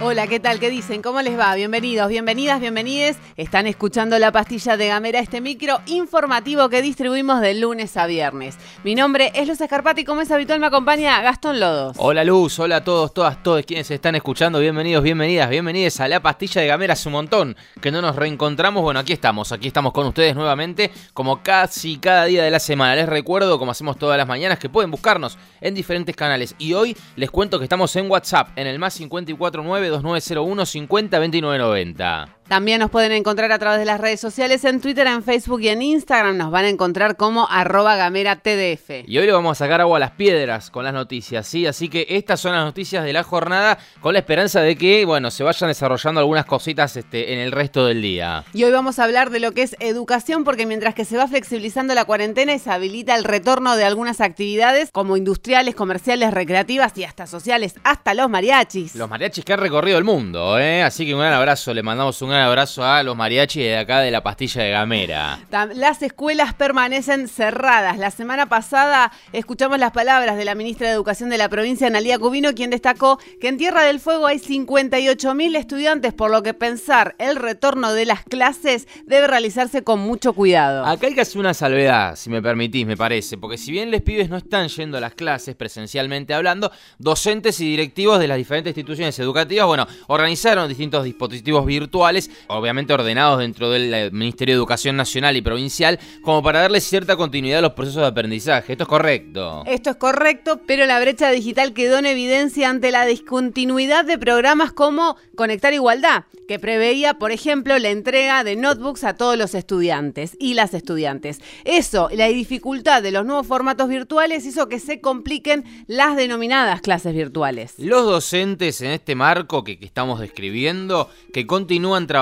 Hola, ¿qué tal? ¿Qué dicen? ¿Cómo les va? Bienvenidos, bienvenidas, bienvenides. Están escuchando la pastilla de Gamera, este micro informativo que distribuimos de lunes a viernes. Mi nombre es Luz Escarpati como es habitual me acompaña Gastón Lodos. Hola Luz, hola a todos, todas, todos quienes están escuchando. Bienvenidos, bienvenidas, bienvenidas a la pastilla de Gamera. Hace un montón que no nos reencontramos. Bueno, aquí estamos, aquí estamos con ustedes nuevamente, como casi cada día de la semana. Les recuerdo, como hacemos todas las mañanas, que pueden buscarnos en diferentes canales. Y hoy les cuento que estamos en WhatsApp, en el más 549 2901 50 29 90. También nos pueden encontrar a través de las redes sociales, en Twitter, en Facebook y en Instagram. Nos van a encontrar como arroba gamera TDF. Y hoy le vamos a sacar agua a las piedras con las noticias, ¿sí? Así que estas son las noticias de la jornada con la esperanza de que, bueno, se vayan desarrollando algunas cositas este, en el resto del día. Y hoy vamos a hablar de lo que es educación, porque mientras que se va flexibilizando la cuarentena y se habilita el retorno de algunas actividades como industriales, comerciales, recreativas y hasta sociales, hasta los mariachis. Los mariachis que han recorrido el mundo, ¿eh? Así que un gran abrazo, le mandamos un gran abrazo a los mariachis de acá de la pastilla de Gamera. Las escuelas permanecen cerradas. La semana pasada escuchamos las palabras de la ministra de Educación de la provincia, Analia Cubino, quien destacó que en Tierra del Fuego hay 58 mil estudiantes, por lo que pensar el retorno de las clases debe realizarse con mucho cuidado. Acá hay que hacer una salvedad, si me permitís, me parece, porque si bien los pibes no están yendo a las clases presencialmente hablando, docentes y directivos de las diferentes instituciones educativas, bueno, organizaron distintos dispositivos virtuales obviamente ordenados dentro del eh, Ministerio de Educación Nacional y Provincial, como para darle cierta continuidad a los procesos de aprendizaje. ¿Esto es correcto? Esto es correcto, pero la brecha digital quedó en evidencia ante la discontinuidad de programas como Conectar Igualdad, que preveía, por ejemplo, la entrega de notebooks a todos los estudiantes y las estudiantes. Eso, la dificultad de los nuevos formatos virtuales hizo que se compliquen las denominadas clases virtuales. Los docentes en este marco que, que estamos describiendo, que continúan trabajando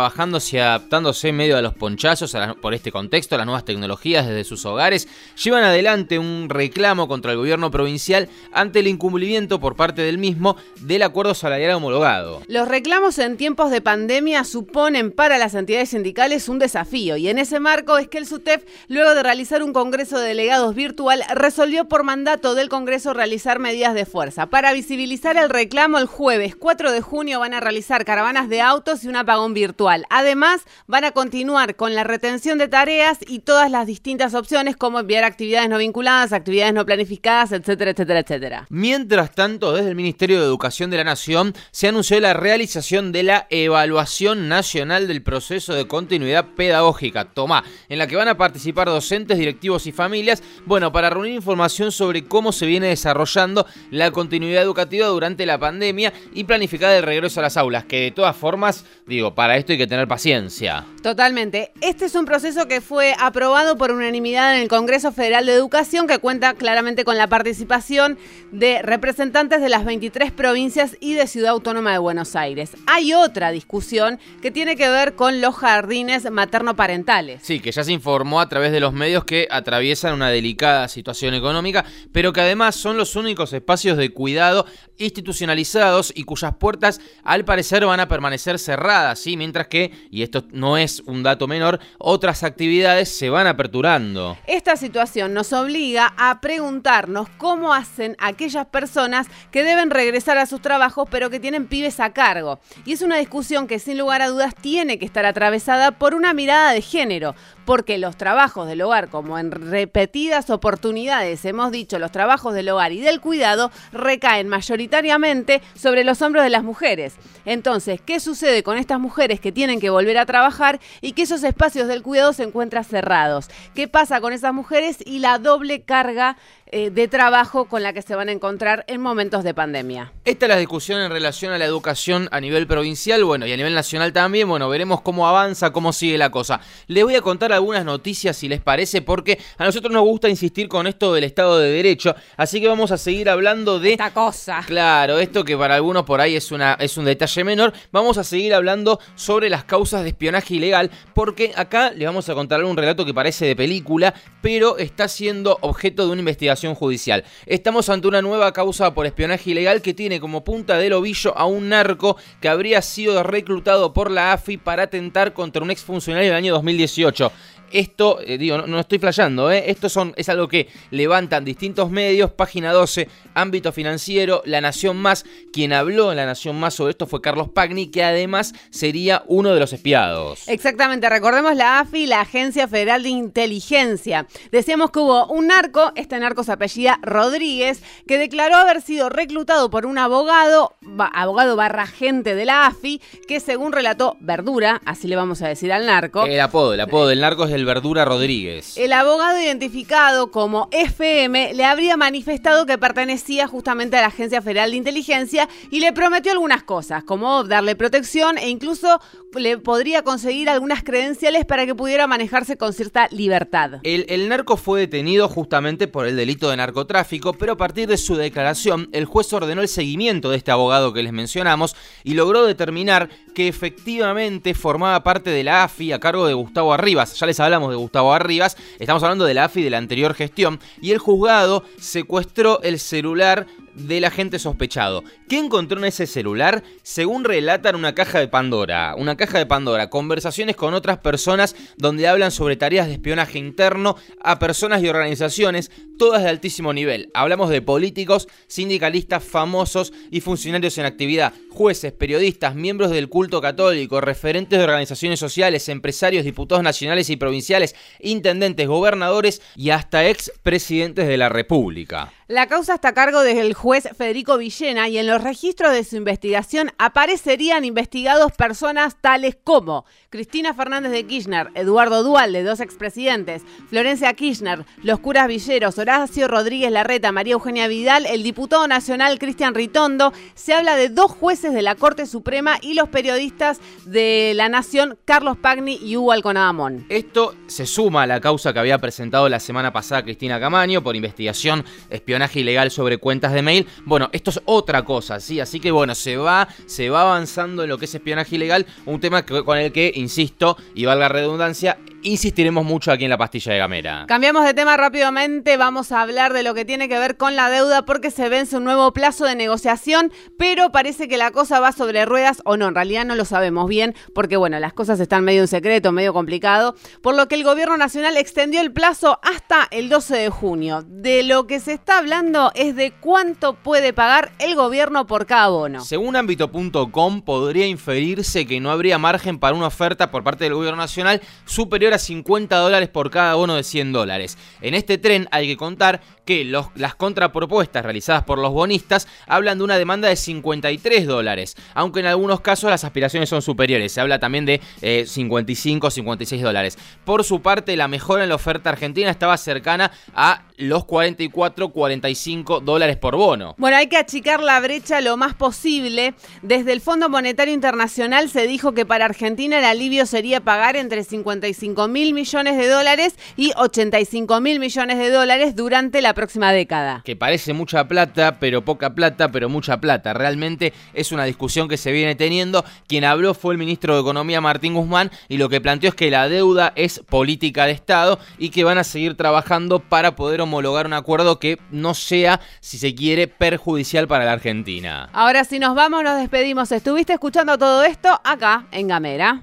y adaptándose en medio de los ponchazos por este contexto a las nuevas tecnologías desde sus hogares, llevan adelante un reclamo contra el gobierno provincial ante el incumplimiento por parte del mismo del acuerdo salarial homologado. Los reclamos en tiempos de pandemia suponen para las entidades sindicales un desafío y en ese marco es que el SUTEF, luego de realizar un congreso de delegados virtual, resolvió por mandato del Congreso realizar medidas de fuerza. Para visibilizar el reclamo, el jueves 4 de junio van a realizar caravanas de autos y un apagón virtual. Además, van a continuar con la retención de tareas y todas las distintas opciones como enviar actividades no vinculadas, actividades no planificadas, etcétera, etcétera, etcétera. Mientras tanto, desde el Ministerio de Educación de la Nación se anunció la realización de la evaluación nacional del proceso de continuidad pedagógica, toma, en la que van a participar docentes, directivos y familias, bueno, para reunir información sobre cómo se viene desarrollando la continuidad educativa durante la pandemia y planificar el regreso a las aulas, que de todas formas, digo, para esto hay que tener paciencia. Totalmente. Este es un proceso que fue aprobado por unanimidad en el Congreso Federal de Educación, que cuenta claramente con la participación de representantes de las 23 provincias y de Ciudad Autónoma de Buenos Aires. Hay otra discusión que tiene que ver con los jardines materno-parentales. Sí, que ya se informó a través de los medios que atraviesan una delicada situación económica, pero que además son los únicos espacios de cuidado institucionalizados y cuyas puertas al parecer van a permanecer cerradas, ¿sí? mientras que y esto no es un dato menor, otras actividades se van aperturando. Esta situación nos obliga a preguntarnos cómo hacen aquellas personas que deben regresar a sus trabajos pero que tienen pibes a cargo. Y es una discusión que sin lugar a dudas tiene que estar atravesada por una mirada de género, porque los trabajos del hogar, como en repetidas oportunidades hemos dicho, los trabajos del hogar y del cuidado recaen mayoritariamente sobre los hombros de las mujeres. Entonces, ¿qué sucede con estas mujeres que tienen que volver a trabajar y que esos espacios del cuidado se encuentran cerrados? ¿Qué pasa con esas mujeres y la doble carga eh, de trabajo con la que se van a encontrar en momentos de pandemia. Esta es la discusión en relación a la educación a nivel provincial, bueno, y a nivel nacional también, bueno, veremos cómo avanza, cómo sigue la cosa. Les voy a contar algunas noticias si les parece, porque a nosotros nos gusta insistir con esto del Estado de Derecho, así que vamos a seguir hablando de... Esta cosa. Claro, esto que para algunos por ahí es, una, es un detalle menor, vamos a seguir hablando sobre las causas de espionaje ilegal, porque acá les vamos a contar un relato que parece de película, pero está siendo objeto de una investigación judicial. Estamos ante una nueva causa por espionaje ilegal que tiene como punta del ovillo a un narco que habría sido reclutado por la AFI para atentar contra un exfuncionario del año 2018. Esto, eh, digo, no, estoy flayando, ¿eh? Esto son, es algo que levantan distintos medios, página 12, ámbito financiero, La Nación Más. Quien habló en La Nación Más sobre esto fue Carlos Pagni, que además sería uno de los espiados. Exactamente, recordemos la AFI, la Agencia Federal de Inteligencia. Decíamos que hubo un narco, este narco se apellida Rodríguez, que declaró haber sido reclutado por un abogado, abogado barra agente de la AFI, que según relató Verdura, así le vamos a decir al narco. El apodo, el apodo del narco es el Verdura Rodríguez. El abogado identificado como FM le habría manifestado que pertenecía justamente a la Agencia Federal de Inteligencia y le prometió algunas cosas, como darle protección e incluso le podría conseguir algunas credenciales para que pudiera manejarse con cierta libertad. El, el narco fue detenido justamente por el delito de narcotráfico, pero a partir de su declaración, el juez ordenó el seguimiento de este abogado que les mencionamos y logró determinar que efectivamente formaba parte de la AFI a cargo de Gustavo Arribas. Ya les hablamos de Gustavo Arribas, estamos hablando de la AFI de la anterior gestión, y el juzgado secuestró el celular del agente sospechado. ¿Qué encontró en ese celular? Según relatan una caja de Pandora. Una caja de Pandora. Conversaciones con otras personas donde hablan sobre tareas de espionaje interno a personas y organizaciones, todas de altísimo nivel. Hablamos de políticos, sindicalistas famosos y funcionarios en actividad, jueces, periodistas, miembros del culto católico, referentes de organizaciones sociales, empresarios, diputados nacionales y provinciales, intendentes, gobernadores y hasta ex presidentes de la República. La causa está a cargo del juez Federico Villena y en los registros de su investigación aparecerían investigados personas tales como Cristina Fernández de Kirchner, Eduardo Dualde, dos expresidentes, Florencia Kirchner, los curas Villeros, Horacio Rodríguez Larreta, María Eugenia Vidal, el diputado nacional Cristian Ritondo. Se habla de dos jueces de la Corte Suprema y los periodistas de La Nación, Carlos Pagni y Hugo Alconadamón. Esto se suma a la causa que había presentado la semana pasada Cristina Camaño por investigación espional ilegal sobre cuentas de mail. Bueno, esto es otra cosa, ¿sí? Así que bueno, se va, se va avanzando en lo que es espionaje ilegal, un tema con el que, insisto, y valga redundancia, insistiremos mucho aquí en la pastilla de Gamera. Cambiamos de tema rápidamente, vamos a hablar de lo que tiene que ver con la deuda porque se vence un nuevo plazo de negociación, pero parece que la cosa va sobre ruedas o no, en realidad no lo sabemos bien porque bueno, las cosas están medio en secreto, medio complicado, por lo que el gobierno nacional extendió el plazo hasta el 12 de junio. De lo que se está hablando es de cuánto puede pagar el gobierno por cada bono. Según ámbito.com podría inferirse que no habría margen para una oferta por parte del gobierno nacional superior a 50 dólares por cada bono de 100 dólares. En este tren hay que contar que las contrapropuestas realizadas por los bonistas hablan de una demanda de 53 dólares, aunque en algunos casos las aspiraciones son superiores, se habla también de 55 o 56 dólares. Por su parte, la mejora en la oferta argentina estaba cercana a los 44, 45 dólares por bono. Bueno, hay que achicar la brecha lo más posible. Desde el Fondo Monetario Internacional se dijo que para Argentina el alivio sería pagar entre 55 mil millones de dólares y 85 mil millones de dólares durante la próxima década. Que parece mucha plata, pero poca plata, pero mucha plata. Realmente es una discusión que se viene teniendo. Quien habló fue el ministro de Economía Martín Guzmán y lo que planteó es que la deuda es política de Estado y que van a seguir trabajando para poder homologar un acuerdo que no sea, si se quiere, perjudicial para la Argentina. Ahora si nos vamos, nos despedimos. Estuviste escuchando todo esto acá en Gamera.